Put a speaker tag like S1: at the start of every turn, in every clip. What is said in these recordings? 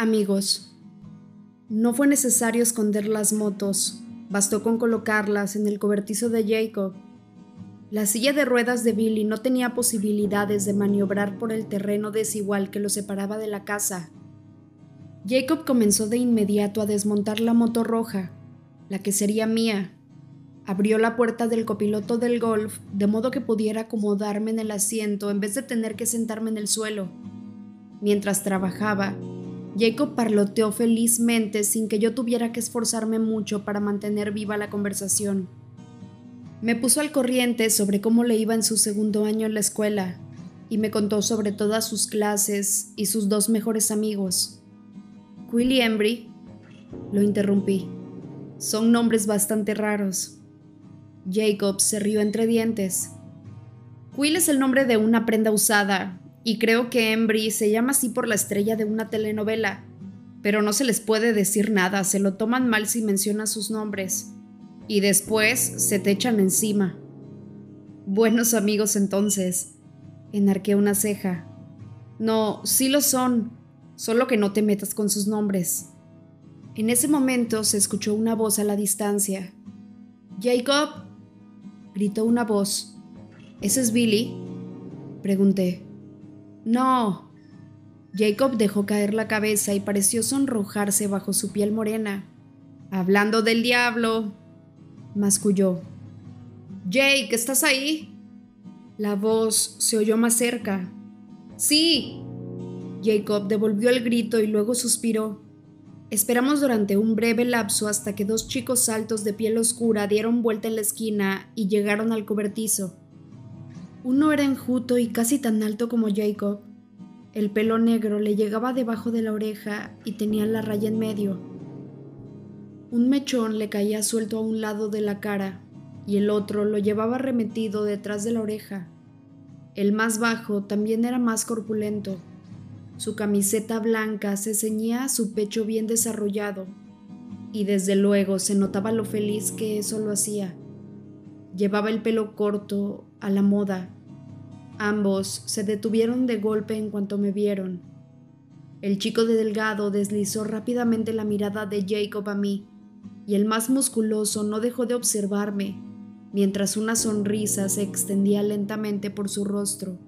S1: Amigos, no fue necesario esconder las motos, bastó con colocarlas en el cobertizo de Jacob. La silla de ruedas de Billy no tenía posibilidades de maniobrar por el terreno desigual que lo separaba de la casa. Jacob comenzó de inmediato a desmontar la moto roja, la que sería mía. Abrió la puerta del copiloto del golf de modo que pudiera acomodarme en el asiento en vez de tener que sentarme en el suelo. Mientras trabajaba, Jacob parloteó felizmente sin que yo tuviera que esforzarme mucho para mantener viva la conversación. Me puso al corriente sobre cómo le iba en su segundo año en la escuela y me contó sobre todas sus clases y sus dos mejores amigos. Quill y Embry, lo interrumpí. Son nombres bastante raros. Jacob se rió entre dientes. Quill es el nombre de una prenda usada y creo que Embry se llama así por la estrella de una telenovela, pero no se les puede decir nada, se lo toman mal si mencionas sus nombres, y después se te echan encima. Buenos amigos entonces, enarqué una ceja. No, sí lo son, solo que no te metas con sus nombres. En ese momento se escuchó una voz a la distancia. Jacob, gritó una voz. ¿Ese es Billy? Pregunté. No. Jacob dejó caer la cabeza y pareció sonrojarse bajo su piel morena. Hablando del diablo, masculló. Jake, ¿estás ahí? La voz se oyó más cerca. Sí. Jacob devolvió el grito y luego suspiró. Esperamos durante un breve lapso hasta que dos chicos altos de piel oscura dieron vuelta en la esquina y llegaron al cobertizo. Uno era enjuto y casi tan alto como Jacob. El pelo negro le llegaba debajo de la oreja y tenía la raya en medio. Un mechón le caía suelto a un lado de la cara y el otro lo llevaba remetido detrás de la oreja. El más bajo también era más corpulento. Su camiseta blanca se ceñía a su pecho bien desarrollado y desde luego se notaba lo feliz que eso lo hacía. Llevaba el pelo corto, a la moda, Ambos se detuvieron de golpe en cuanto me vieron. El chico de delgado deslizó rápidamente la mirada de Jacob a mí, y el más musculoso no dejó de observarme, mientras una sonrisa se extendía lentamente por su rostro.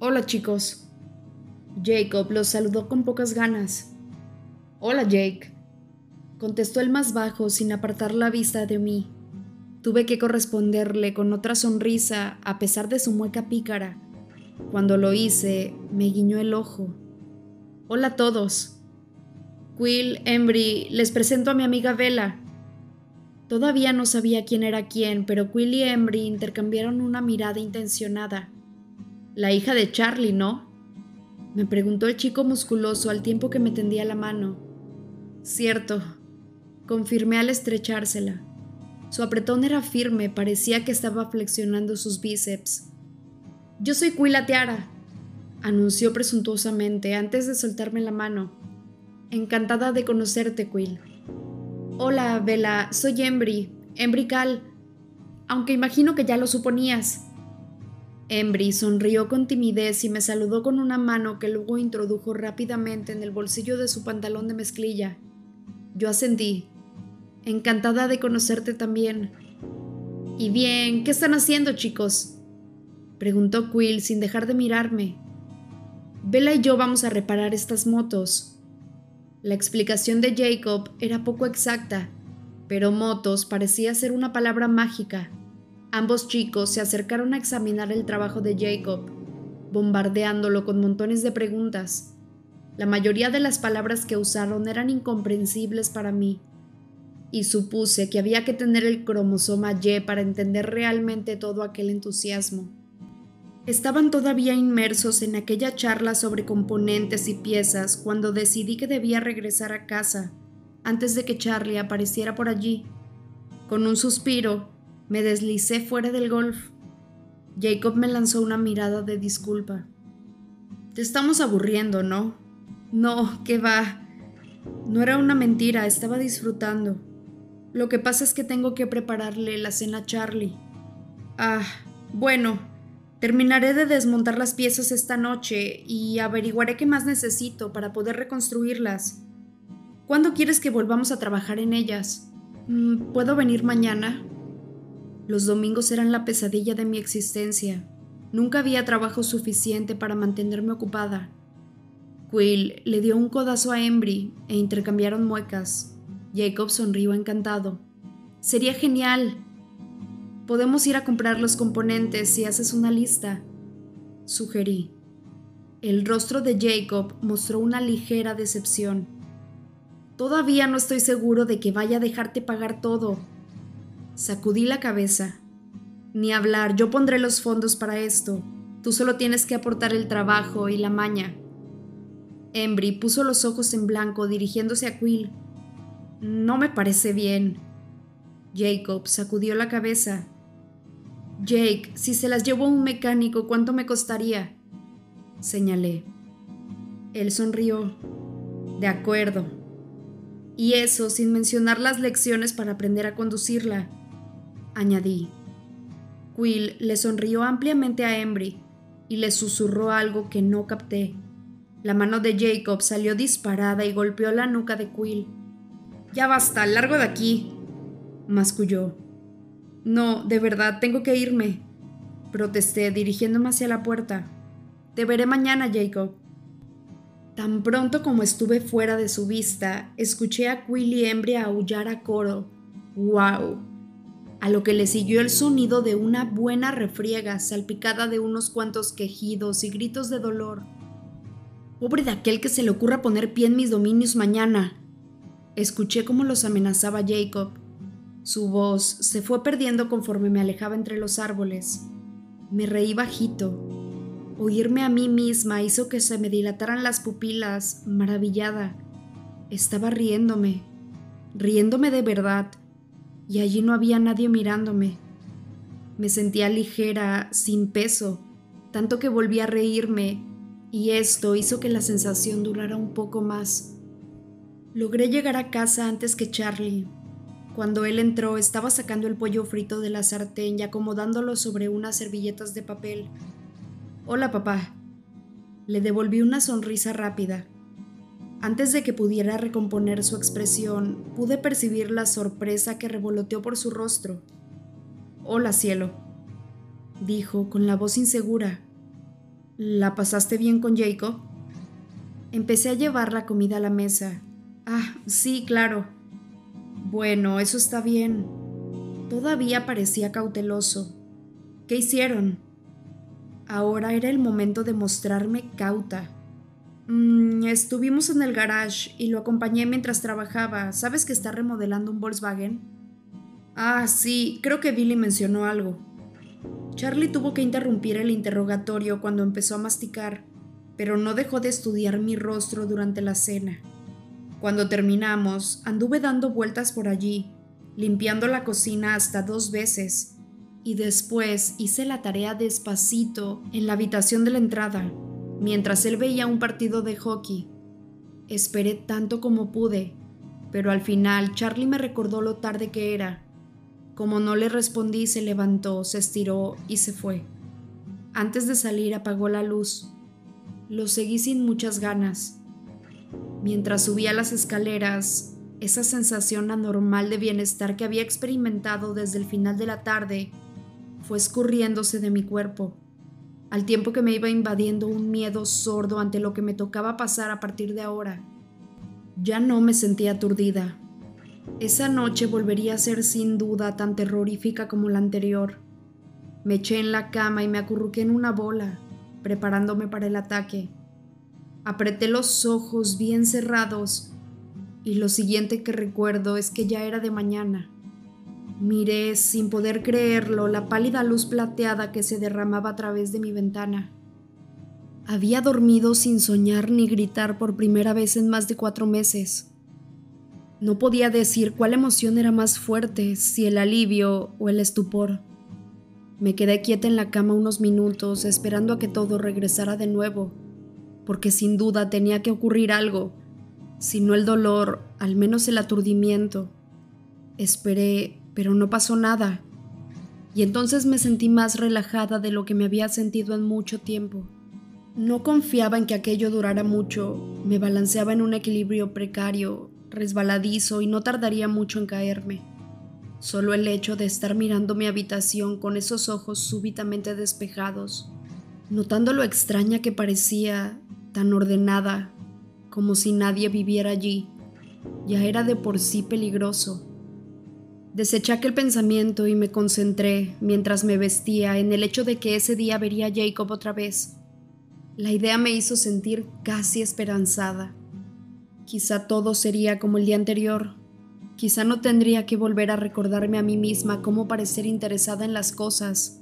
S1: Hola chicos. Jacob los saludó con pocas ganas. Hola Jake, contestó el más bajo sin apartar la vista de mí. Tuve que corresponderle con otra sonrisa a pesar de su mueca pícara. Cuando lo hice, me guiñó el ojo. Hola a todos. Quill, Embry, les presento a mi amiga Vela. Todavía no sabía quién era quién, pero Quill y Embry intercambiaron una mirada intencionada. La hija de Charlie, ¿no? Me preguntó el chico musculoso al tiempo que me tendía la mano. Cierto, confirmé al estrechársela. Su apretón era firme, parecía que estaba flexionando sus bíceps. Yo soy Quila Tiara, anunció presuntuosamente antes de soltarme la mano. Encantada de conocerte, Quill. Hola, Vela, soy Embry, Embry Cal, aunque imagino que ya lo suponías. Embry sonrió con timidez y me saludó con una mano que luego introdujo rápidamente en el bolsillo de su pantalón de mezclilla. Yo asentí. Encantada de conocerte también. ¿Y bien, qué están haciendo, chicos? Preguntó Quill sin dejar de mirarme. Bella y yo vamos a reparar estas motos. La explicación de Jacob era poco exacta, pero motos parecía ser una palabra mágica. Ambos chicos se acercaron a examinar el trabajo de Jacob, bombardeándolo con montones de preguntas. La mayoría de las palabras que usaron eran incomprensibles para mí y supuse que había que tener el cromosoma Y para entender realmente todo aquel entusiasmo. Estaban todavía inmersos en aquella charla sobre componentes y piezas cuando decidí que debía regresar a casa antes de que Charlie apareciera por allí. Con un suspiro, me deslicé fuera del golf. Jacob me lanzó una mirada de disculpa. Te estamos aburriendo, ¿no? No, que va. No era una mentira, estaba disfrutando. Lo que pasa es que tengo que prepararle la cena a Charlie. Ah, bueno, Terminaré de desmontar las piezas esta noche y averiguaré qué más necesito para poder reconstruirlas. ¿Cuándo quieres que volvamos a trabajar en ellas? Mm, ¿Puedo venir mañana? Los domingos eran la pesadilla de mi existencia. Nunca había trabajo suficiente para mantenerme ocupada. Quill le dio un codazo a Embry e intercambiaron muecas. Jacob sonrió encantado. Sería genial. Podemos ir a comprar los componentes si haces una lista, sugerí. El rostro de Jacob mostró una ligera decepción. Todavía no estoy seguro de que vaya a dejarte pagar todo. Sacudí la cabeza. Ni hablar, yo pondré los fondos para esto. Tú solo tienes que aportar el trabajo y la maña. Embry puso los ojos en blanco dirigiéndose a Quill. No me parece bien. Jacob sacudió la cabeza. Jake, si se las llevo a un mecánico, ¿cuánto me costaría? Señalé. Él sonrió. De acuerdo. Y eso sin mencionar las lecciones para aprender a conducirla. Añadí. Quill le sonrió ampliamente a Embry y le susurró algo que no capté. La mano de Jacob salió disparada y golpeó la nuca de Quill. Ya basta, largo de aquí, masculló. No, de verdad, tengo que irme, protesté dirigiéndome hacia la puerta. Te veré mañana, Jacob. Tan pronto como estuve fuera de su vista, escuché a Quill y Embry aullar a coro. ¡Wow! A lo que le siguió el sonido de una buena refriega salpicada de unos cuantos quejidos y gritos de dolor. Pobre de aquel que se le ocurra poner pie en mis dominios mañana. Escuché cómo los amenazaba Jacob. Su voz se fue perdiendo conforme me alejaba entre los árboles. Me reí bajito. Oírme a mí misma hizo que se me dilataran las pupilas, maravillada. Estaba riéndome, riéndome de verdad, y allí no había nadie mirándome. Me sentía ligera, sin peso, tanto que volví a reírme, y esto hizo que la sensación durara un poco más. Logré llegar a casa antes que Charlie, cuando él entró, estaba sacando el pollo frito de la sartén y acomodándolo sobre unas servilletas de papel. Hola, papá. Le devolví una sonrisa rápida. Antes de que pudiera recomponer su expresión, pude percibir la sorpresa que revoloteó por su rostro. Hola, cielo, dijo con la voz insegura. ¿La pasaste bien con Jacob? Empecé a llevar la comida a la mesa. Ah, sí, claro. Bueno, eso está bien. Todavía parecía cauteloso. ¿Qué hicieron? Ahora era el momento de mostrarme cauta. Mm, estuvimos en el garage y lo acompañé mientras trabajaba. ¿Sabes que está remodelando un Volkswagen? Ah, sí, creo que Billy mencionó algo. Charlie tuvo que interrumpir el interrogatorio cuando empezó a masticar, pero no dejó de estudiar mi rostro durante la cena. Cuando terminamos, anduve dando vueltas por allí, limpiando la cocina hasta dos veces, y después hice la tarea despacito en la habitación de la entrada, mientras él veía un partido de hockey. Esperé tanto como pude, pero al final Charlie me recordó lo tarde que era. Como no le respondí, se levantó, se estiró y se fue. Antes de salir apagó la luz. Lo seguí sin muchas ganas. Mientras subía las escaleras, esa sensación anormal de bienestar que había experimentado desde el final de la tarde fue escurriéndose de mi cuerpo, al tiempo que me iba invadiendo un miedo sordo ante lo que me tocaba pasar a partir de ahora. Ya no me sentía aturdida. Esa noche volvería a ser sin duda tan terrorífica como la anterior. Me eché en la cama y me acurruqué en una bola, preparándome para el ataque. Apreté los ojos bien cerrados y lo siguiente que recuerdo es que ya era de mañana. Miré sin poder creerlo la pálida luz plateada que se derramaba a través de mi ventana. Había dormido sin soñar ni gritar por primera vez en más de cuatro meses. No podía decir cuál emoción era más fuerte, si el alivio o el estupor. Me quedé quieta en la cama unos minutos esperando a que todo regresara de nuevo porque sin duda tenía que ocurrir algo, si no el dolor, al menos el aturdimiento. Esperé, pero no pasó nada. y entonces me sentí más relajada de lo que me había sentido en mucho tiempo. No confiaba en que aquello durara mucho, me balanceaba en un equilibrio precario, resbaladizo y no tardaría mucho en caerme. Solo el hecho de estar mirando mi habitación con esos ojos súbitamente despejados, notando lo extraña que parecía, tan ordenada, como si nadie viviera allí, ya era de por sí peligroso. Deseché aquel pensamiento y me concentré, mientras me vestía, en el hecho de que ese día vería a Jacob otra vez. La idea me hizo sentir casi esperanzada. Quizá todo sería como el día anterior. Quizá no tendría que volver a recordarme a mí misma cómo parecer interesada en las cosas,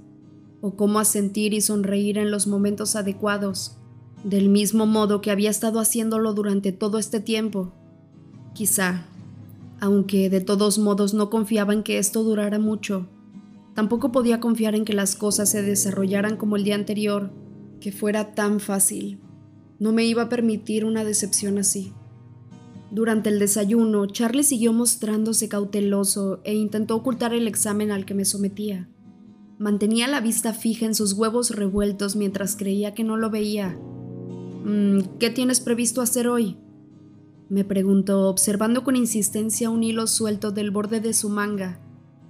S1: o cómo asentir y sonreír en los momentos adecuados, del mismo modo que había estado haciéndolo durante todo este tiempo. Quizá aunque de todos modos no confiaba en que esto durara mucho. Tampoco podía confiar en que las cosas se desarrollaran como el día anterior, que fuera tan fácil. No me iba a permitir una decepción así. Durante el desayuno, Charlie siguió mostrándose cauteloso e intentó ocultar el examen al que me sometía. Mantenía la vista fija en sus huevos revueltos mientras creía que no lo veía. Mm, ¿Qué tienes previsto hacer hoy? me preguntó, observando con insistencia un hilo suelto del borde de su manga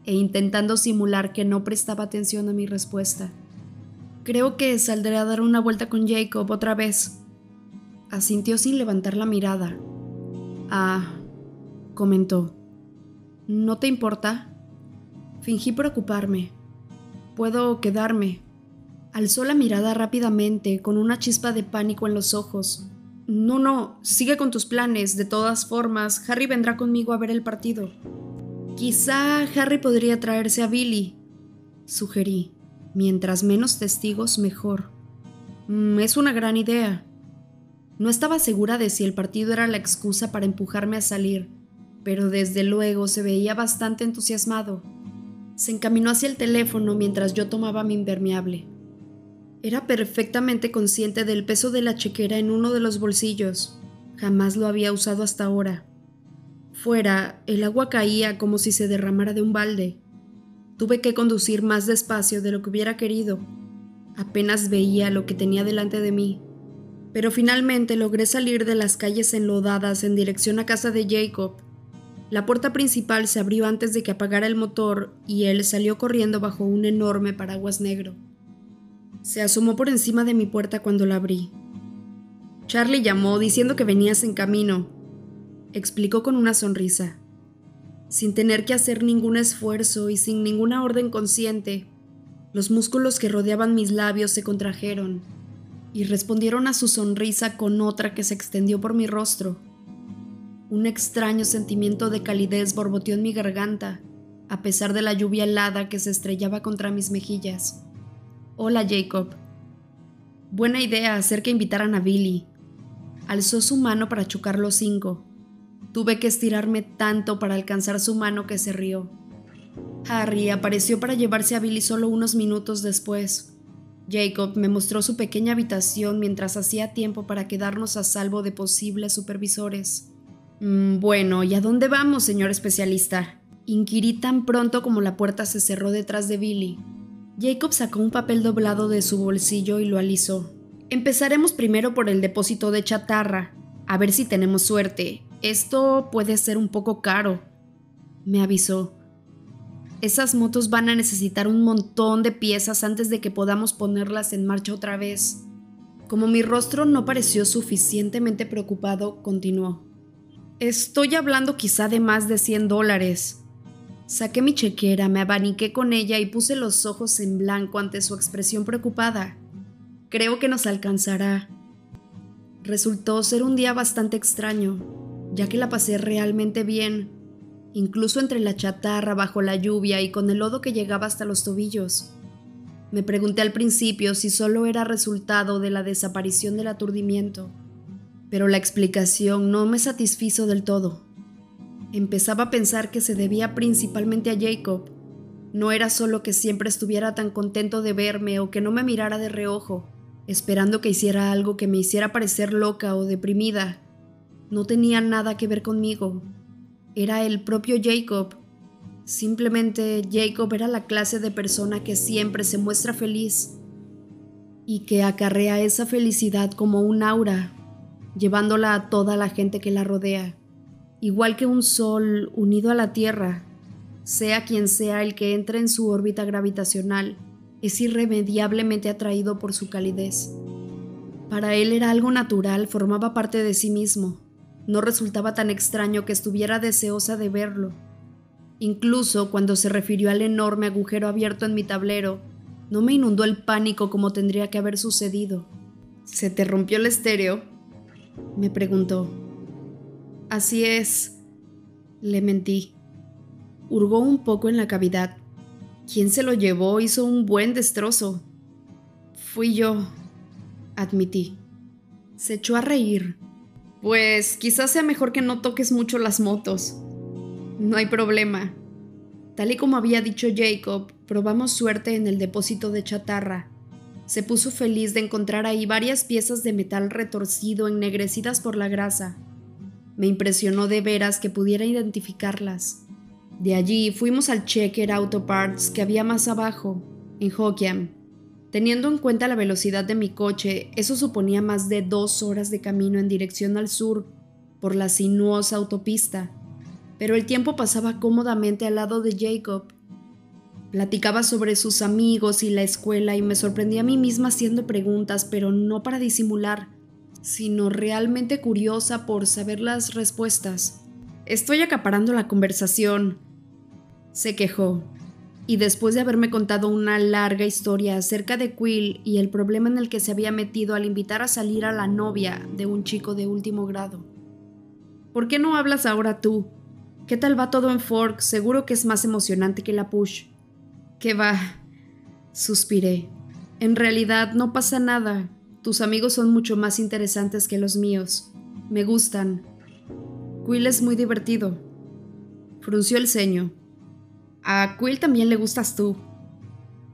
S1: e intentando simular que no prestaba atención a mi respuesta. Creo que saldré a dar una vuelta con Jacob otra vez. Asintió sin levantar la mirada. Ah, comentó. ¿No te importa? Fingí preocuparme. Puedo quedarme. Alzó la mirada rápidamente, con una chispa de pánico en los ojos, no, no, sigue con tus planes. De todas formas, Harry vendrá conmigo a ver el partido. Quizá Harry podría traerse a Billy, sugerí. Mientras menos testigos, mejor. Mm, es una gran idea. No estaba segura de si el partido era la excusa para empujarme a salir, pero desde luego se veía bastante entusiasmado. Se encaminó hacia el teléfono mientras yo tomaba mi impermeable. Era perfectamente consciente del peso de la chequera en uno de los bolsillos. Jamás lo había usado hasta ahora. Fuera, el agua caía como si se derramara de un balde. Tuve que conducir más despacio de lo que hubiera querido. Apenas veía lo que tenía delante de mí. Pero finalmente logré salir de las calles enlodadas en dirección a casa de Jacob. La puerta principal se abrió antes de que apagara el motor y él salió corriendo bajo un enorme paraguas negro. Se asomó por encima de mi puerta cuando la abrí. Charlie llamó diciendo que venías en camino, explicó con una sonrisa. Sin tener que hacer ningún esfuerzo y sin ninguna orden consciente, los músculos que rodeaban mis labios se contrajeron y respondieron a su sonrisa con otra que se extendió por mi rostro. Un extraño sentimiento de calidez borboteó en mi garganta, a pesar de la lluvia helada que se estrellaba contra mis mejillas. Hola Jacob. Buena idea hacer que invitaran a Billy. Alzó su mano para chocar los cinco. Tuve que estirarme tanto para alcanzar su mano que se rió. Harry apareció para llevarse a Billy solo unos minutos después. Jacob me mostró su pequeña habitación mientras hacía tiempo para quedarnos a salvo de posibles supervisores. Mm, bueno, ¿y a dónde vamos, señor especialista? Inquirí tan pronto como la puerta se cerró detrás de Billy. Jacob sacó un papel doblado de su bolsillo y lo alisó. Empezaremos primero por el depósito de chatarra, a ver si tenemos suerte. Esto puede ser un poco caro, me avisó. Esas motos van a necesitar un montón de piezas antes de que podamos ponerlas en marcha otra vez. Como mi rostro no pareció suficientemente preocupado, continuó. Estoy hablando quizá de más de 100 dólares. Saqué mi chequera, me abaniqué con ella y puse los ojos en blanco ante su expresión preocupada. Creo que nos alcanzará. Resultó ser un día bastante extraño, ya que la pasé realmente bien, incluso entre la chatarra, bajo la lluvia y con el lodo que llegaba hasta los tobillos. Me pregunté al principio si solo era resultado de la desaparición del aturdimiento, pero la explicación no me satisfizo del todo. Empezaba a pensar que se debía principalmente a Jacob. No era solo que siempre estuviera tan contento de verme o que no me mirara de reojo, esperando que hiciera algo que me hiciera parecer loca o deprimida. No tenía nada que ver conmigo. Era el propio Jacob. Simplemente Jacob era la clase de persona que siempre se muestra feliz y que acarrea esa felicidad como un aura, llevándola a toda la gente que la rodea, igual que un sol unido a la Tierra, sea quien sea el que entre en su órbita gravitacional, es irremediablemente atraído por su calidez. Para él era algo natural, formaba parte de sí mismo. No resultaba tan extraño que estuviera deseosa de verlo. Incluso cuando se refirió al enorme agujero abierto en mi tablero, no me inundó el pánico como tendría que haber sucedido. ¿Se te rompió el estéreo? me preguntó. Así es. Le mentí. Hurgó un poco en la cavidad. Quien se lo llevó hizo un buen destrozo. Fui yo, admití. Se echó a reír. Pues quizás sea mejor que no toques mucho las motos. No hay problema. Tal y como había dicho Jacob, probamos suerte en el depósito de chatarra. Se puso feliz de encontrar ahí varias piezas de metal retorcido ennegrecidas por la grasa. Me impresionó de veras que pudiera identificarlas. De allí fuimos al Checker Auto Parts que había más abajo, en Hokiam. Teniendo en cuenta la velocidad de mi coche, eso suponía más de dos horas de camino en dirección al sur, por la sinuosa autopista pero el tiempo pasaba cómodamente al lado de Jacob. Platicaba sobre sus amigos y la escuela y me sorprendía a mí misma haciendo preguntas, pero no para disimular, sino realmente curiosa por saber las respuestas. Estoy acaparando la conversación, se quejó, y después de haberme contado una larga historia acerca de Quill y el problema en el que se había metido al invitar a salir a la novia de un chico de último grado. ¿Por qué no hablas ahora tú? ¿Qué tal va todo en Fork? Seguro que es más emocionante que la Push. ¿Qué va? Suspiré. En realidad no pasa nada. Tus amigos son mucho más interesantes que los míos. Me gustan. Quill es muy divertido. Frunció el ceño. A Quill también le gustas tú.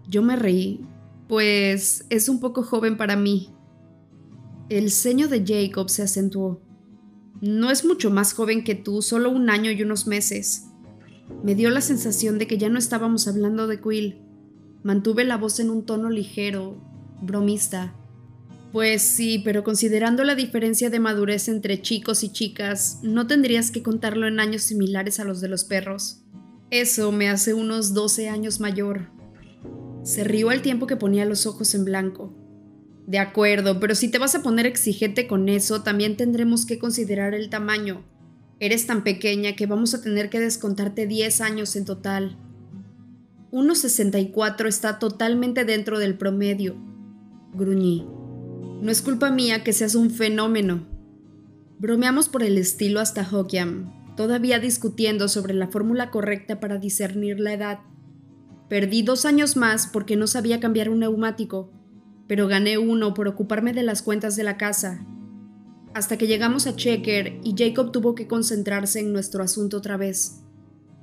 S1: Yo me reí, pues es un poco joven para mí. El ceño de Jacob se acentuó. No es mucho más joven que tú, solo un año y unos meses. Me dio la sensación de que ya no estábamos hablando de Quill. Mantuve la voz en un tono ligero, bromista. Pues sí, pero considerando la diferencia de madurez entre chicos y chicas, no tendrías que contarlo en años similares a los de los perros. Eso me hace unos 12 años mayor. Se rió al tiempo que ponía los ojos en blanco. De acuerdo, pero si te vas a poner exigente con eso, también tendremos que considerar el tamaño. Eres tan pequeña que vamos a tener que descontarte 10 años en total. 1,64 está totalmente dentro del promedio, gruñí. No es culpa mía que seas un fenómeno. Bromeamos por el estilo hasta Hokiam, todavía discutiendo sobre la fórmula correcta para discernir la edad. Perdí dos años más porque no sabía cambiar un neumático pero gané uno por ocuparme de las cuentas de la casa. Hasta que llegamos a Checker y Jacob tuvo que concentrarse en nuestro asunto otra vez.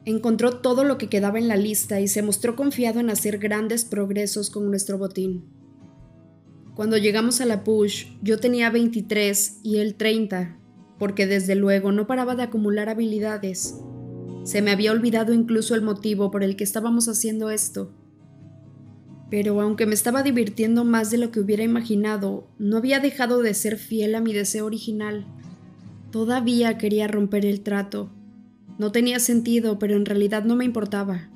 S1: Encontró todo lo que quedaba en la lista y se mostró confiado en hacer grandes progresos con nuestro botín. Cuando llegamos a la push, yo tenía 23 y él 30, porque desde luego no paraba de acumular habilidades. Se me había olvidado incluso el motivo por el que estábamos haciendo esto pero aunque me estaba divirtiendo más de lo que hubiera imaginado, no había dejado de ser fiel a mi deseo original. Todavía quería romper el trato. No tenía sentido, pero en realidad no me importaba.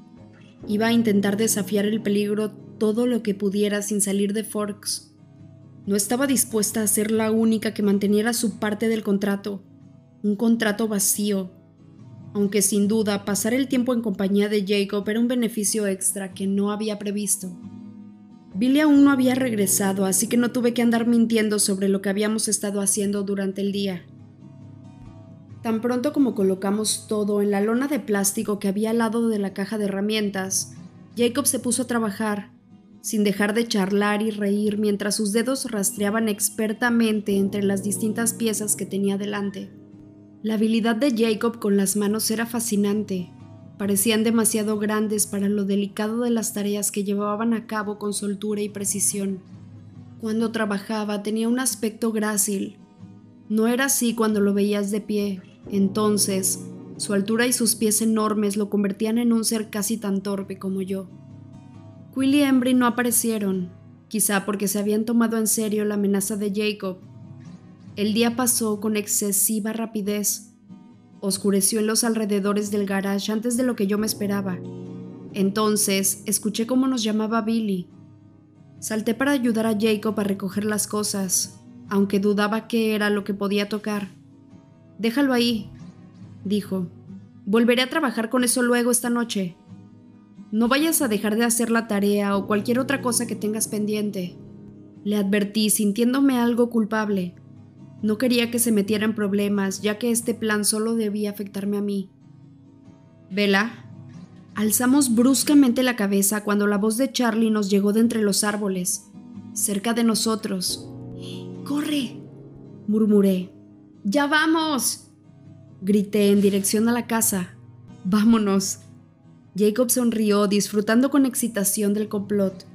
S1: Iba a intentar desafiar el peligro todo lo que pudiera sin salir de Forks. No estaba dispuesta a ser la única que manteniera su parte del contrato, un contrato vacío, aunque sin duda pasar el tiempo en compañía de Jacob era un beneficio extra que no había previsto. Billy aún no había regresado, así que no tuve que andar mintiendo sobre lo que habíamos estado haciendo durante el día. Tan pronto como colocamos todo en la lona de plástico que había al lado de la caja de herramientas, Jacob se puso a trabajar, sin dejar de charlar y reír mientras sus dedos rastreaban expertamente entre las distintas piezas que tenía delante. La habilidad de Jacob con las manos era fascinante, parecían demasiado grandes para lo delicado de las tareas que llevaban a cabo con soltura y precisión. Cuando trabajaba tenía un aspecto grácil. No era así cuando lo veías de pie. Entonces, Su altura y sus pies enormes lo convertían en un ser casi tan torpe como yo. Quill y Embry no aparecieron, quizá porque se habían tomado en serio la amenaza de Jacob. El día pasó con excesiva rapidez. Oscureció en los alrededores del garage antes de lo que yo me esperaba. Entonces escuché cómo nos llamaba Billy. Salté para ayudar a Jacob a recoger las cosas, aunque dudaba qué era lo que podía tocar. Déjalo ahí, dijo. Volveré a trabajar con eso luego esta noche. No vayas a dejar de hacer la tarea o cualquier otra cosa que tengas pendiente. Le advertí sintiéndome algo culpable. No quería que se metiera en problemas, ya que este plan solo debía afectarme a mí. Vela. Alzamos bruscamente la cabeza cuando la voz de Charlie nos llegó de entre los árboles, cerca de nosotros. ¡Corre! murmuré. ¡Ya vamos! Grité en dirección a la casa. Vámonos. Jacob sonrió, disfrutando con excitación del complot.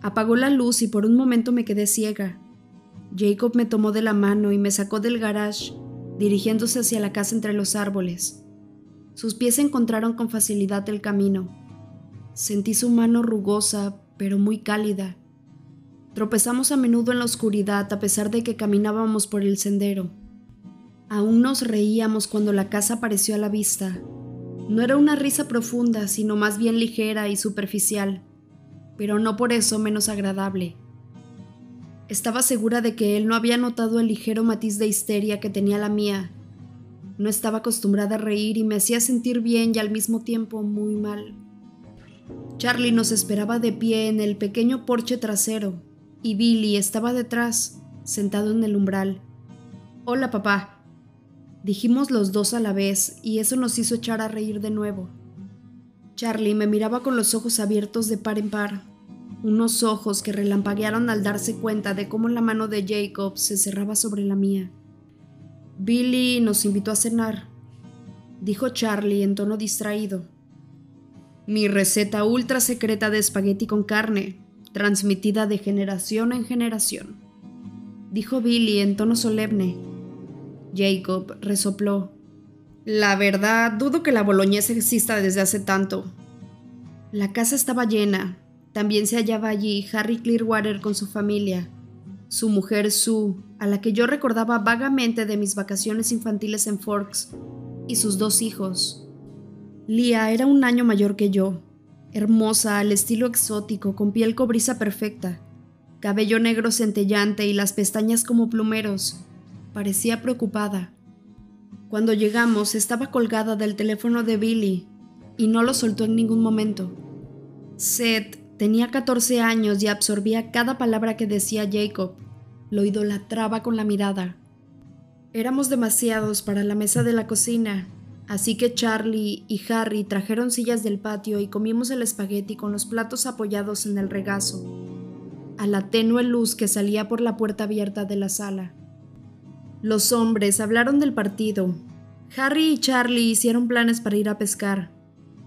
S1: Apagó la luz y por un momento me quedé ciega. Jacob me tomó de la mano y me sacó del garage, dirigiéndose hacia la casa entre los árboles. Sus pies encontraron con facilidad el camino. Sentí su mano rugosa, pero muy cálida. Tropezamos a menudo en la oscuridad a pesar de que caminábamos por el sendero. Aún nos reíamos cuando la casa apareció a la vista. No era una risa profunda, sino más bien ligera y superficial, pero no por eso menos agradable. Estaba segura de que él no había notado el ligero matiz de histeria que tenía la mía. No estaba acostumbrada a reír y me hacía sentir bien y al mismo tiempo muy mal. Charlie nos esperaba de pie en el pequeño porche trasero y Billy estaba detrás, sentado en el umbral. Hola, papá, Dijimos los dos a la vez y eso nos hizo echar a reír de nuevo. Charlie me miraba con los ojos abiertos de par en par, unos ojos que relampaguearon al darse cuenta de cómo la mano de Jacob se cerraba sobre la mía. Billy nos invitó a cenar, dijo Charlie en tono distraído. Mi receta ultra secreta de espagueti con carne, transmitida de generación en generación, dijo Billy en tono solemne Jacob resopló. La verdad, dudo que la boloñesa exista desde hace tanto. La casa estaba llena. También se hallaba allí Harry Clearwater con su familia, su mujer Sue, a la que yo recordaba vagamente de mis vacaciones infantiles en Forks, y sus dos hijos. Lia era un año mayor que yo, hermosa al estilo exótico, con piel cobriza perfecta, cabello negro centellante y las pestañas como plumeros, Parecía preocupada. Cuando llegamos estaba colgada del teléfono de Billy y no lo soltó en ningún momento. Seth tenía 14 años y absorbía cada palabra que decía Jacob. Lo idolatraba con la mirada. Éramos demasiados para la mesa de la cocina, así que Charlie y Harry trajeron sillas del patio y comimos el espagueti con los platos apoyados en el regazo, a la tenue luz que salía por la puerta abierta de la sala. Los hombres hablaron del partido. Harry y Charlie hicieron planes para ir a pescar.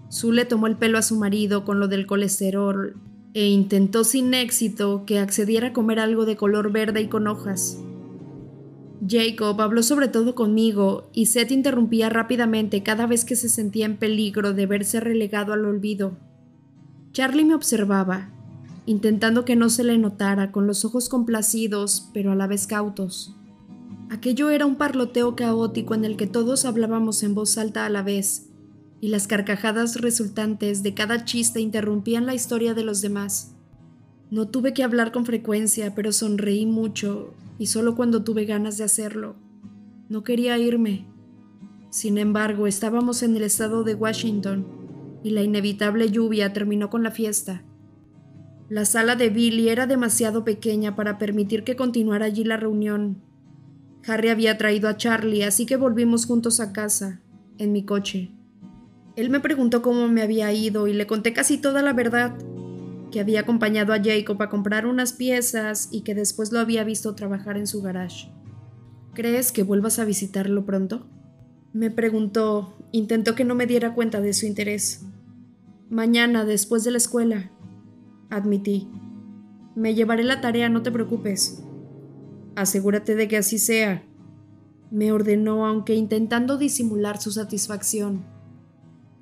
S1: Sue le tomó el pelo a su marido con lo del colesterol e intentó sin éxito que accediera a comer algo de color verde y con hojas. Jacob habló sobre todo conmigo y Seth interrumpía rápidamente cada vez que se sentía en peligro de verse relegado al olvido. Charlie me observaba, intentando que no se le notara, con los ojos complacidos pero a la vez cautos. Aquello era un parloteo caótico en el que todos hablábamos en voz alta a la vez, y las carcajadas resultantes de cada chiste interrumpían la historia de los demás. No tuve que hablar con frecuencia, pero sonreí mucho, y solo cuando tuve ganas de hacerlo. No quería irme. Sin embargo, estábamos en el estado de Washington, y la inevitable lluvia terminó con la fiesta. La sala de Billy era demasiado pequeña para permitir que continuara allí la reunión, Harry había traído a Charlie, así que volvimos juntos a casa, en mi coche. Él me preguntó cómo me había ido y le conté casi toda la verdad, que había acompañado a Jacob a comprar unas piezas y que después lo había visto trabajar en su garage. ¿Crees que vuelvas a visitarlo pronto? Me preguntó, intentó que no me diera cuenta de su interés. Mañana, después de la escuela, admití. Me llevaré la tarea, no te preocupes. Asegúrate de que así sea. me ordenó, aunque intentando disimular su satisfacción.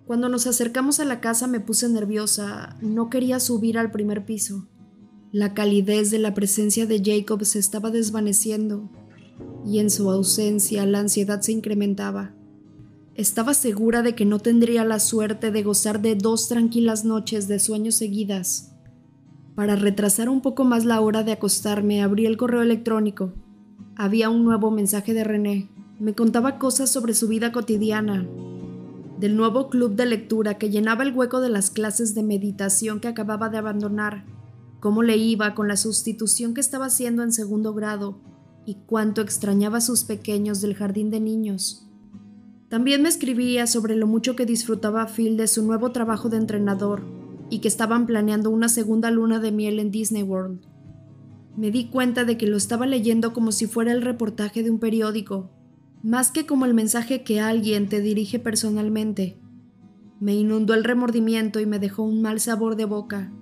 S1: Cuando nos acercamos a la casa me puse nerviosa, no quería subir al primer piso. La calidez de la presencia de Jacob se estaba desvaneciendo y en su ausencia la ansiedad se incrementaba. Estaba segura de que no tendría la suerte de gozar de dos tranquilas noches de sueño seguidas. Para retrasar un poco más la hora de acostarme, abrí el correo electrónico. Había un nuevo mensaje de René. Me contaba cosas sobre su vida cotidiana, del nuevo club de lectura que llenaba el hueco de las clases de meditación que acababa de abandonar cómo le iba con la sustitución que estaba haciendo en segundo grado y cuánto extrañaba a sus pequeños del jardín de niños. También me escribía sobre lo mucho que disfrutaba Phil de su nuevo trabajo de entrenador y que estaban planeando una segunda luna de miel en Disney World. Me di cuenta de que lo estaba leyendo como si fuera el reportaje de un periódico, más que como el mensaje que alguien te dirige personalmente. Me inundó el remordimiento y me dejó un mal sabor de boca.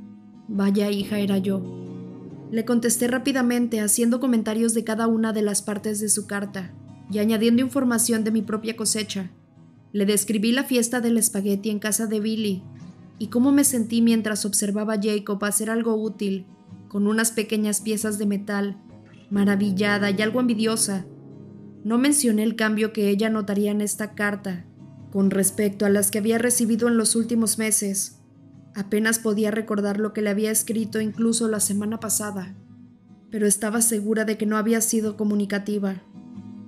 S1: Vaya hija era yo. Le contesté rápidamente haciendo comentarios de cada una de las partes de su carta y añadiendo información de mi propia cosecha. Le describí la fiesta del espagueti en casa de Billy y cómo me sentí mientras observaba a Jacob hacer algo útil con unas pequeñas piezas de metal, maravillada y algo envidiosa. No mencioné el cambio que ella notaría en esta carta con respecto a las que había recibido en los últimos meses Apenas podía recordar lo que le había escrito incluso la semana pasada, pero estaba segura de que no había sido comunicativa.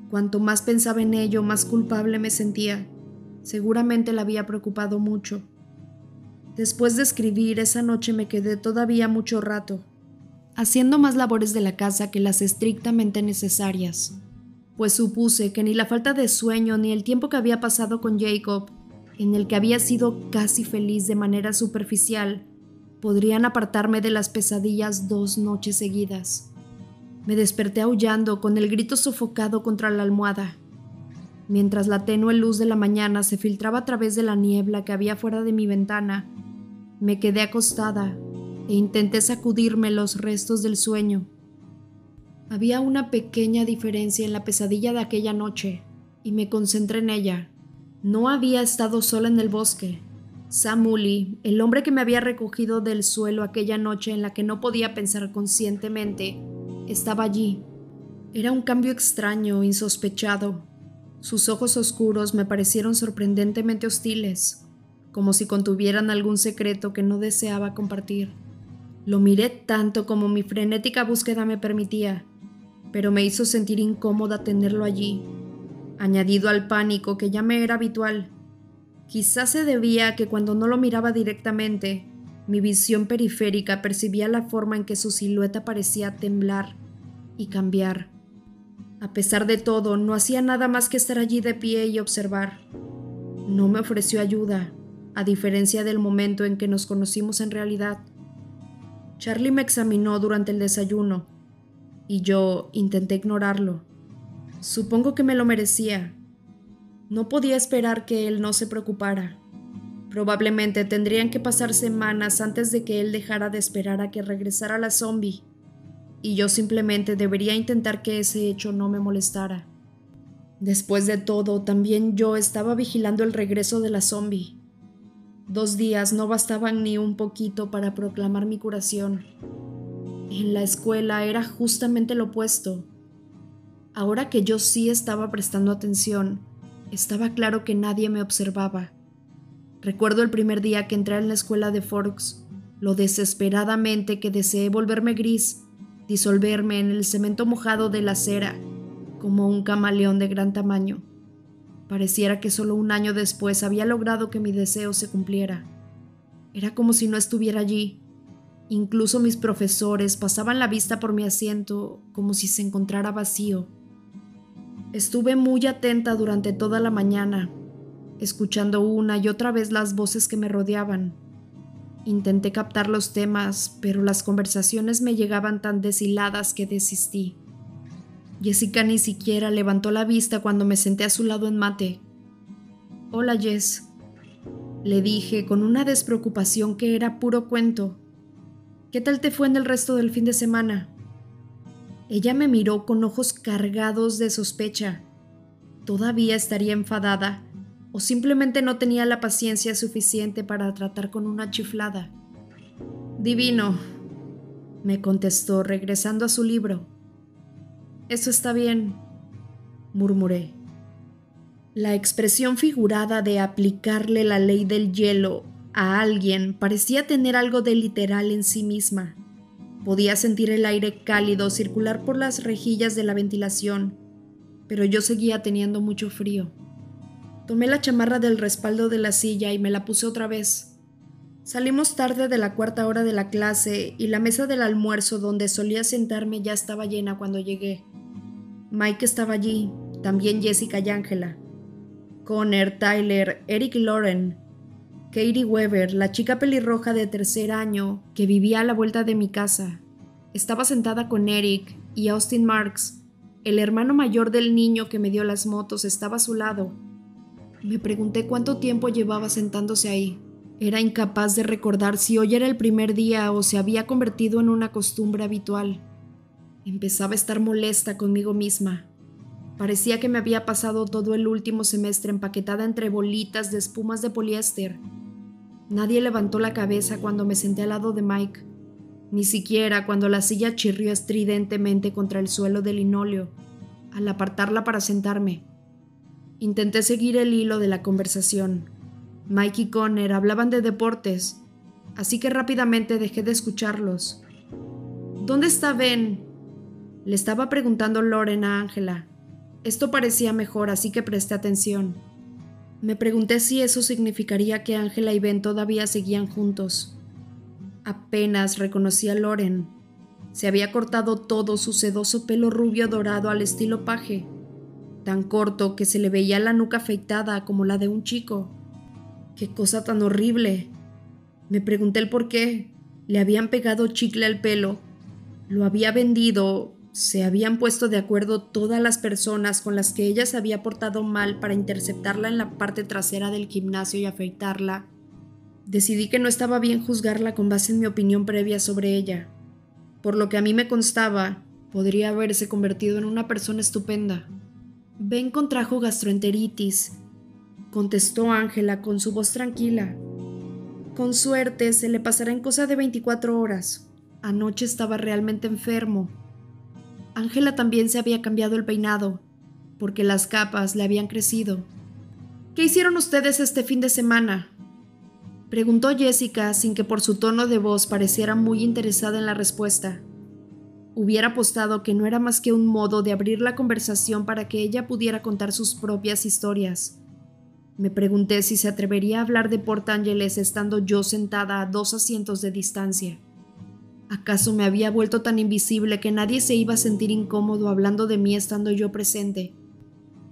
S1: Cuanto más pensaba en ello, más culpable me sentía. Seguramente la había preocupado mucho. Después de escribir, esa noche me quedé todavía mucho rato, haciendo más labores de la casa que las estrictamente necesarias, pues supuse que ni la falta de sueño ni el tiempo que había pasado con Jacob en el que había sido casi feliz de manera superficial, podrían apartarme de las pesadillas dos noches seguidas. Me desperté aullando con el grito sofocado contra la almohada, mientras la tenue luz de la mañana se filtraba a través de la niebla que había fuera de mi ventana. Me quedé acostada e intenté sacudirme los restos del sueño. Había una pequeña diferencia en la pesadilla de aquella noche, y me concentré en ella. No había estado sola en el bosque. Samuli, el hombre que me había recogido del suelo aquella noche en la que no podía pensar conscientemente, estaba allí. Era un cambio extraño, insospechado. Sus ojos oscuros me parecieron sorprendentemente hostiles, como si contuvieran algún secreto que no deseaba compartir. Lo miré tanto como mi frenética búsqueda me permitía, pero me hizo sentir incómoda tenerlo allí, añadido al pánico que ya me era habitual. Quizás se debía a que cuando no lo miraba directamente, mi visión periférica percibía la forma en que su silueta parecía temblar y cambiar. A pesar de todo, no hacía nada más que estar allí de pie y observar. No me ofreció ayuda, a diferencia del momento en que nos conocimos en realidad. Charlie me examinó durante el desayuno y yo intenté ignorarlo. Supongo que me lo merecía. No podía esperar que él no se preocupara. Probablemente tendrían que pasar semanas antes de que él dejara de esperar a que regresara la zombie, y yo simplemente debería intentar que ese hecho no me molestara. Después de todo, también yo estaba vigilando el regreso de la zombie. Dos días no bastaban ni un poquito para proclamar mi curación. En la escuela era justamente lo opuesto. Ahora que yo sí estaba prestando atención, estaba claro que nadie me observaba. Recuerdo el primer día que entré en la escuela de Forks, lo desesperadamente que deseé volverme gris, disolverme en el cemento mojado de la acera, como un camaleón de gran tamaño. Pareciera que solo un año después había logrado que mi deseo se cumpliera. Era como si no estuviera allí. Incluso mis profesores pasaban la vista por mi asiento como si se encontrara vacío. Estuve muy atenta durante toda la mañana, escuchando una y otra vez las voces que me rodeaban. Intenté captar los temas, pero las conversaciones me llegaban tan deshiladas que desistí. Jessica ni siquiera levantó la vista cuando me senté a su lado en mate. Hola, Jess. Le dije con una despreocupación que era puro cuento. ¿Qué tal te fue en el resto del fin de semana? Ella me miró con ojos cargados de sospecha. todavía estaría enfadada o simplemente no tenía la paciencia suficiente para tratar con una chiflada. Divino, me contestó regresando a su libro. Eso está bien, murmuré. La expresión figurada de aplicarle la ley del hielo a alguien parecía tener algo de literal en sí misma. Podía sentir el aire cálido circular por las rejillas de la ventilación, pero yo seguía teniendo mucho frío. Tomé la chamarra del respaldo de la silla y me la puse otra vez. Salimos tarde de la cuarta hora de la clase y la mesa del almuerzo donde solía sentarme ya estaba llena cuando llegué. Mike estaba allí, también Jessica y Angela. Connor, Tyler, Eric Lauren. Katie Weber, la chica pelirroja de tercer año que vivía a la vuelta de mi casa. Estaba sentada con Eric y Austin Marks, el hermano mayor del niño que me dio las motos, estaba a su lado. Me pregunté cuánto tiempo llevaba sentándose ahí. Era incapaz de recordar si hoy era el primer día o se había convertido en una costumbre habitual. Empezaba a estar molesta conmigo misma. Parecía que me había pasado todo el último semestre empaquetada entre bolitas de espumas de poliéster. Nadie levantó la cabeza cuando me senté al lado de Mike, ni siquiera cuando la silla chirrió estridentemente contra el suelo de linóleo, al apartarla para sentarme. Intenté seguir el hilo de la conversación, Mike y Connor hablaban de deportes, así que rápidamente dejé de escucharlos. ¿Dónde está Ben? Le estaba preguntando Loren a Ángela. Esto parecía mejor, así que presté atención. Me pregunté si eso significaría que Ángela y Ben todavía seguían juntos. Apenas reconocí a Loren. Se había cortado todo su sedoso pelo rubio dorado al estilo paje, tan corto que se le veía la nuca afeitada como la de un chico. Qué cosa tan horrible. Me pregunté el por qué. Le habían pegado chicle al pelo. Lo había vendido. Se habían puesto de acuerdo todas las personas con las que ella se había portado mal para interceptarla en la parte trasera del gimnasio y afeitarla. Decidí que no estaba bien juzgarla con base en mi opinión previa sobre ella. Por lo que a mí me constaba, podría haberse convertido en una persona estupenda. Ben contrajo gastroenteritis contestó Ángela con su voz tranquila. Con suerte se le pasará en cosa de 24 horas. Anoche estaba realmente enfermo. Ángela también se había cambiado el peinado, porque las capas le habían crecido. ¿Qué hicieron ustedes este fin de semana? Preguntó Jessica sin que por su tono de voz pareciera muy interesada en la respuesta. Hubiera apostado que no era más que un modo de abrir la conversación para que ella pudiera contar sus propias historias. Me pregunté si se atrevería a hablar de Port Ángeles estando yo sentada a dos asientos de distancia. ¿Acaso me había vuelto tan invisible que nadie se iba a sentir incómodo hablando de mí estando yo presente?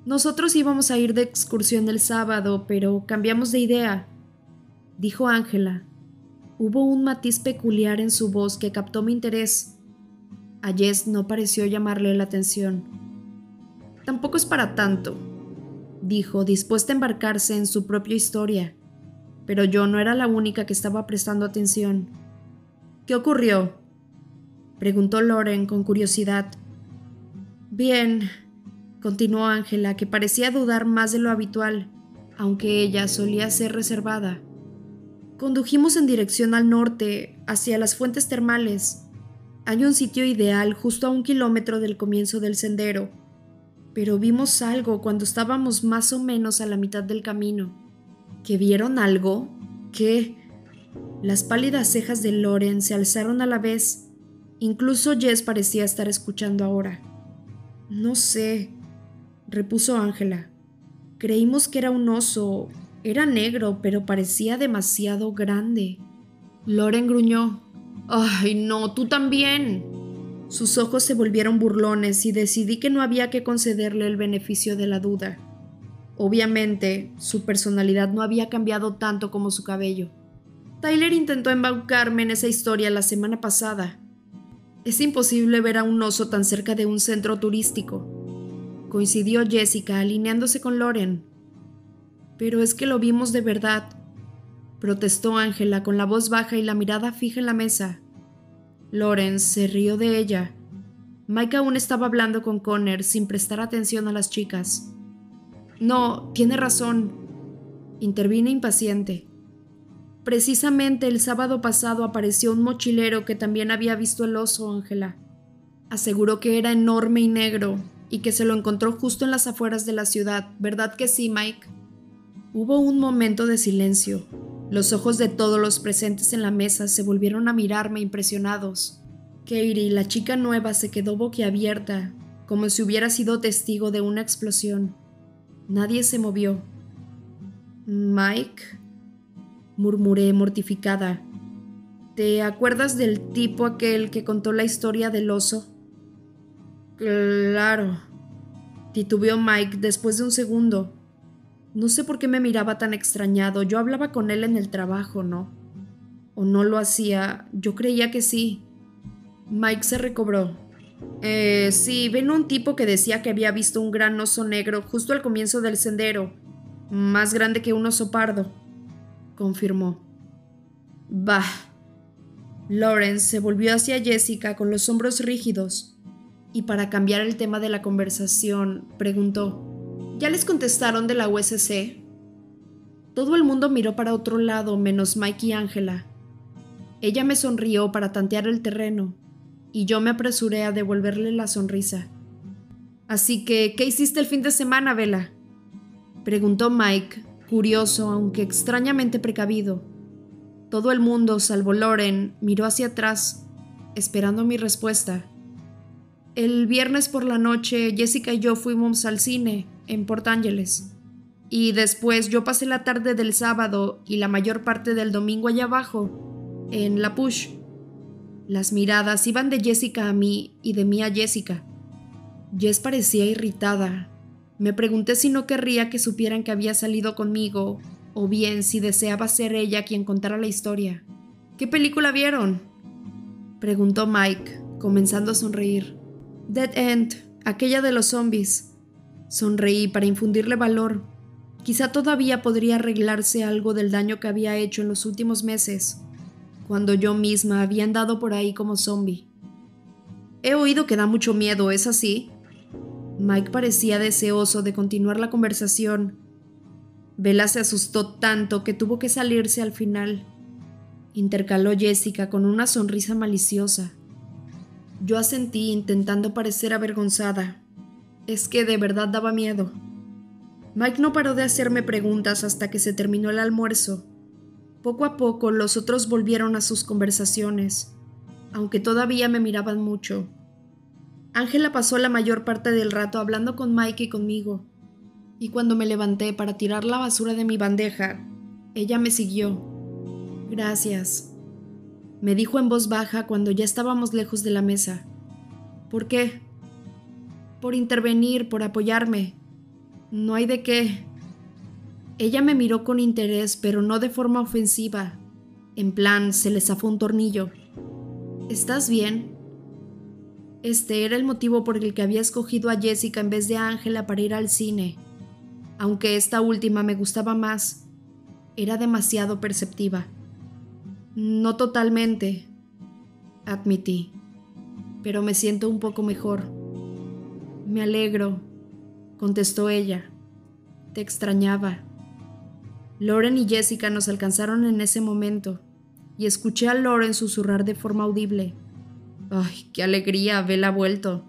S1: Nosotros íbamos a ir de excursión el sábado, pero cambiamos de idea, dijo Ángela. Hubo un matiz peculiar en su voz que captó mi interés. A Jess no pareció llamarle la atención. Tampoco es para tanto, dijo, dispuesta a embarcarse en su propia historia. Pero yo no era la única que estaba prestando atención. ¿Qué ocurrió? preguntó Loren con curiosidad. Bien, continuó Ángela, que parecía dudar más de lo habitual, aunque ella solía ser reservada. Condujimos en dirección al norte, hacia las fuentes termales. Hay un sitio ideal justo a un kilómetro del comienzo del sendero pero vimos algo cuando estábamos más o menos a la mitad del camino. ¿Que vieron algo? ¿Qué? Las pálidas cejas de Loren se alzaron a la vez. Incluso Jess parecía estar escuchando ahora. No sé, repuso Ángela. Creímos que era un oso. Era negro, pero parecía demasiado grande. Loren gruñó. ¡Ay, no, tú también! Sus ojos se volvieron burlones y decidí que no había que concederle el beneficio de la duda. Obviamente, su personalidad no había cambiado tanto como su cabello. Tyler intentó embaucarme en esa historia la semana pasada. Es imposible ver a un oso tan cerca de un centro turístico. Coincidió Jessica alineándose con Loren. Pero es que lo vimos de verdad, protestó Ángela con la voz baja y la mirada fija en la mesa. Lawrence se rió de ella. Mike aún estaba hablando con Connor sin prestar atención a las chicas. No, tiene razón. Intervine impaciente. Precisamente el sábado pasado apareció un mochilero que también había visto el oso, Ángela. Aseguró que era enorme y negro y que se lo encontró justo en las afueras de la ciudad. ¿Verdad que sí, Mike? Hubo un momento de silencio. Los ojos de todos los presentes en la mesa se volvieron a mirarme impresionados. Katie, la chica nueva, se quedó boquiabierta, como si hubiera sido testigo de una explosión. Nadie se movió. Mike, murmuré mortificada. ¿Te acuerdas del tipo aquel que contó la historia del oso? Claro, titubeó Mike después de un segundo. No sé por qué me miraba tan extrañado. Yo hablaba con él en el trabajo, ¿no? ¿O no lo hacía? Yo creía que sí. Mike se recobró. Eh, sí, ven un tipo que decía que había visto un gran oso negro justo al comienzo del sendero, más grande que un oso pardo, confirmó. Bah. Lawrence se volvió hacia Jessica con los hombros rígidos y para cambiar el tema de la conversación preguntó, ¿Ya les contestaron de la USC? Todo el mundo miró para otro lado menos Mike y Angela. Ella me sonrió para tantear el terreno y yo me apresuré a devolverle la sonrisa. Así que, ¿qué hiciste el fin de semana, Vela? Preguntó Mike, curioso, aunque extrañamente precavido. Todo el mundo, salvo Loren, miró hacia atrás, esperando mi respuesta. El viernes por la noche, Jessica y yo fuimos al cine, en Port Ángeles. Y después yo pasé la tarde del sábado y la mayor parte del domingo allá abajo, en La Push. Las miradas iban de Jessica a mí y de mí a Jessica. Jess parecía irritada. Me pregunté si no querría que supieran que había salido conmigo, o bien si deseaba ser ella quien contara la historia. ¿Qué película vieron? preguntó Mike, comenzando a sonreír. Dead End, aquella de los zombies. Sonreí para infundirle valor. Quizá todavía podría arreglarse algo del daño que había hecho en los últimos meses cuando yo misma había andado por ahí como zombie. He oído que da mucho miedo, ¿es así? Mike parecía deseoso de continuar la conversación. Vela se asustó tanto que tuvo que salirse al final. Intercaló Jessica con una sonrisa maliciosa. Yo asentí intentando parecer avergonzada. Es que de verdad daba miedo. Mike no paró de hacerme preguntas hasta que se terminó el almuerzo poco a poco los otros volvieron a sus conversaciones, aunque todavía me miraban mucho. Ángela pasó la mayor parte del rato hablando con Mike y conmigo, y cuando me levanté para tirar la basura de mi bandeja, ella me siguió. Gracias, me dijo en voz baja cuando ya estábamos lejos de la mesa. ¿Por qué? Por intervenir, por apoyarme. No hay de qué. Ella me miró con interés, pero no de forma ofensiva. En plan, se le zafó un tornillo. ¿Estás bien? Este era el motivo por el que había escogido a Jessica en vez de a Ángela para ir al cine. Aunque esta última me gustaba más, era demasiado perceptiva. No totalmente, admití, pero me siento un poco mejor. Me alegro, contestó ella. Te extrañaba. Loren y Jessica nos alcanzaron en ese momento, y escuché a Loren susurrar de forma audible. ¡Ay, qué alegría! Vela vuelto.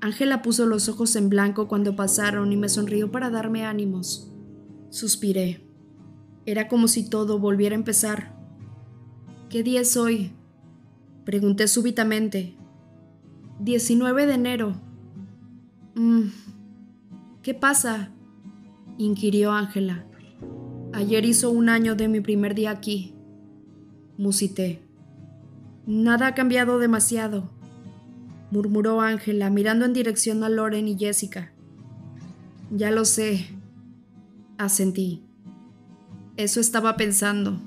S1: Ángela puso los ojos en blanco cuando pasaron y me sonrió para darme ánimos. Suspiré. Era como si todo volviera a empezar. ¿Qué día es hoy? Pregunté súbitamente. 19 de enero. Mm, ¿Qué pasa? inquirió Ángela. Ayer hizo un año de mi primer día aquí. Musité. Nada ha cambiado demasiado, murmuró Ángela mirando en dirección a Loren y Jessica. Ya lo sé, asentí. Eso estaba pensando.